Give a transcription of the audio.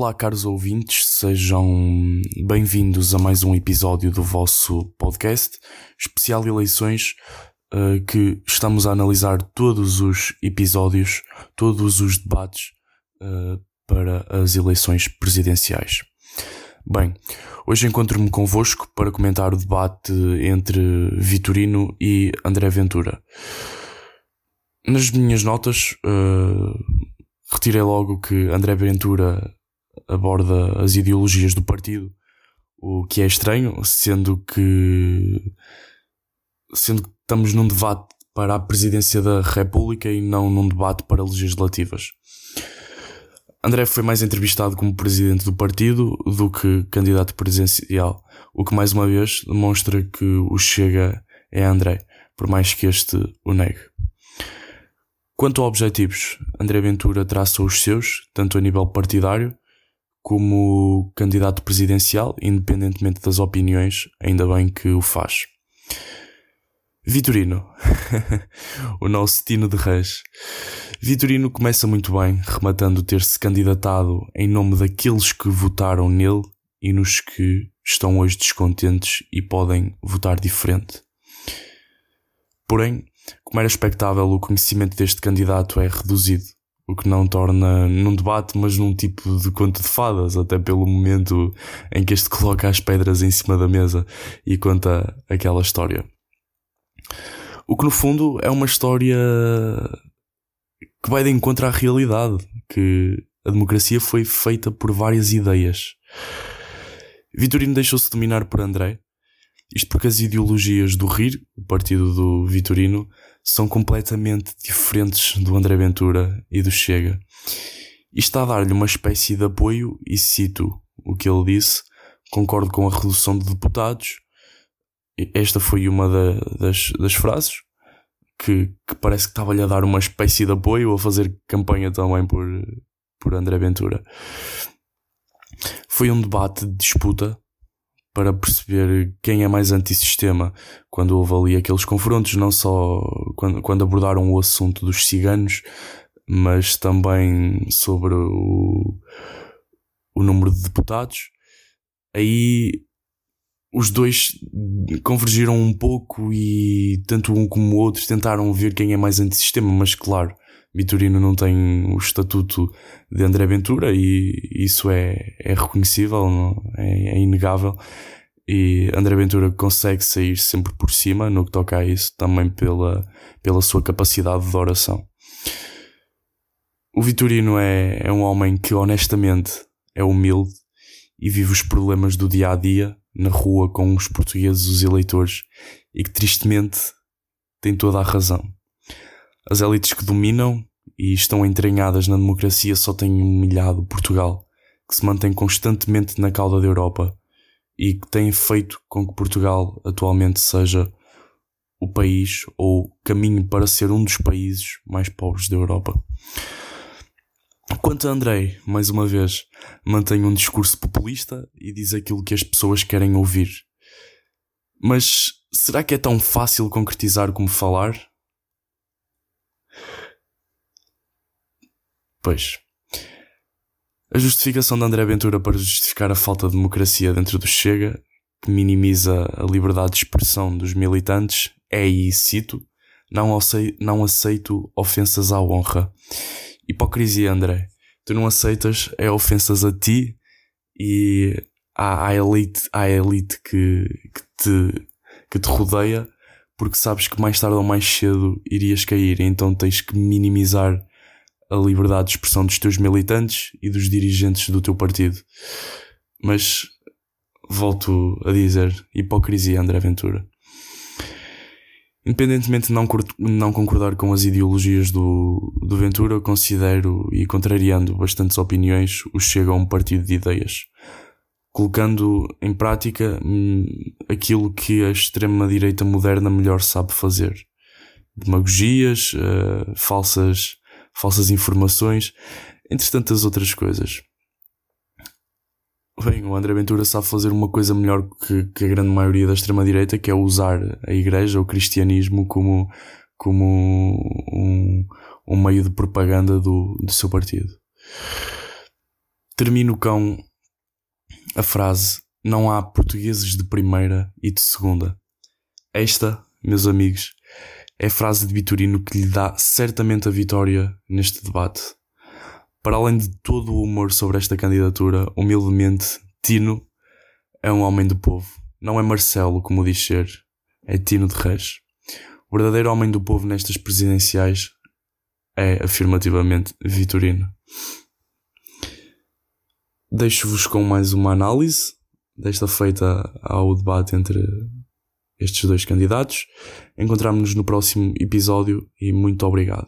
Olá, caros ouvintes, sejam bem-vindos a mais um episódio do vosso podcast, especial eleições, uh, que estamos a analisar todos os episódios, todos os debates uh, para as eleições presidenciais. Bem, hoje encontro-me convosco para comentar o debate entre Vitorino e André Ventura. Nas minhas notas, uh, retirei logo que André Ventura aborda as ideologias do partido, o que é estranho, sendo que sendo que estamos num debate para a presidência da República e não num debate para legislativas. André foi mais entrevistado como presidente do partido do que candidato presidencial, o que mais uma vez demonstra que o Chega é André, por mais que este o negue. Quanto a objetivos, André Ventura traça os seus, tanto a nível partidário como candidato presidencial, independentemente das opiniões, ainda bem que o faz. Vitorino, o nosso Tino de Reis. Vitorino começa muito bem, rematando ter-se candidatado em nome daqueles que votaram nele e nos que estão hoje descontentes e podem votar diferente. Porém, como era expectável, o conhecimento deste candidato é reduzido o que não torna num debate, mas num tipo de conto de fadas, até pelo momento em que este coloca as pedras em cima da mesa e conta aquela história. O que no fundo é uma história que vai de encontro à realidade, que a democracia foi feita por várias ideias. Vitorino deixou-se dominar por André, isto porque as ideologias do RIR, o partido do Vitorino, são completamente diferentes do André Ventura e do Chega. E está a dar-lhe uma espécie de apoio, e cito o que ele disse: concordo com a redução de deputados. Esta foi uma da, das, das frases que, que parece que estava-lhe a dar uma espécie de apoio, a fazer campanha também por, por André Ventura. Foi um debate de disputa para perceber quem é mais antissistema quando houve ali aqueles confrontos, não só quando, quando abordaram o assunto dos ciganos, mas também sobre o, o número de deputados. Aí os dois convergiram um pouco e tanto um como o outro tentaram ver quem é mais antissistema, mas claro, Vitorino não tem o estatuto de André Ventura e isso é, é reconhecível, é, é inegável. E André Ventura consegue sair sempre por cima no que toca a isso, também pela, pela sua capacidade de oração. O Vitorino é, é um homem que honestamente é humilde e vive os problemas do dia a dia na rua com os portugueses, os eleitores, e que tristemente tem toda a razão. As elites que dominam e estão entranhadas na democracia só têm humilhado Portugal, que se mantém constantemente na cauda da Europa e que têm feito com que Portugal atualmente seja o país ou caminho para ser um dos países mais pobres da Europa. Quanto a Andrei, mais uma vez, mantém um discurso populista e diz aquilo que as pessoas querem ouvir. Mas será que é tão fácil concretizar como falar? Pois. A justificação de André Ventura para justificar a falta de democracia dentro do Chega, que minimiza a liberdade de expressão dos militantes, é, e cito, não, aceito, não aceito ofensas à honra. Hipocrisia, André. Tu não aceitas é ofensas a ti e à, à elite, à elite que, que, te, que te rodeia, porque sabes que mais tarde ou mais cedo irias cair, então tens que minimizar a liberdade de expressão dos teus militantes e dos dirigentes do teu partido. Mas volto a dizer, hipocrisia, André Ventura. Independentemente de não, não concordar com as ideologias do, do Ventura, considero, e contrariando bastantes opiniões, o Chega a um partido de ideias, colocando em prática hum, aquilo que a extrema-direita moderna melhor sabe fazer. Demagogias, uh, falsas falsas informações, entre tantas outras coisas. Bem, o André Ventura sabe fazer uma coisa melhor que, que a grande maioria da extrema-direita, que é usar a igreja, o cristianismo, como, como um, um meio de propaganda do, do seu partido. termino com a frase: Não há portugueses de primeira e de segunda. Esta, meus amigos, é a frase de Vitorino que lhe dá certamente a vitória neste debate. Para além de todo o humor sobre esta candidatura, humildemente, Tino é um homem do povo. Não é Marcelo, como diz ser, é Tino de Reis. O verdadeiro homem do povo nestas presidenciais é, afirmativamente, Vitorino. Deixo-vos com mais uma análise desta feita ao debate entre estes dois candidatos. Encontramos-nos no próximo episódio e muito obrigado.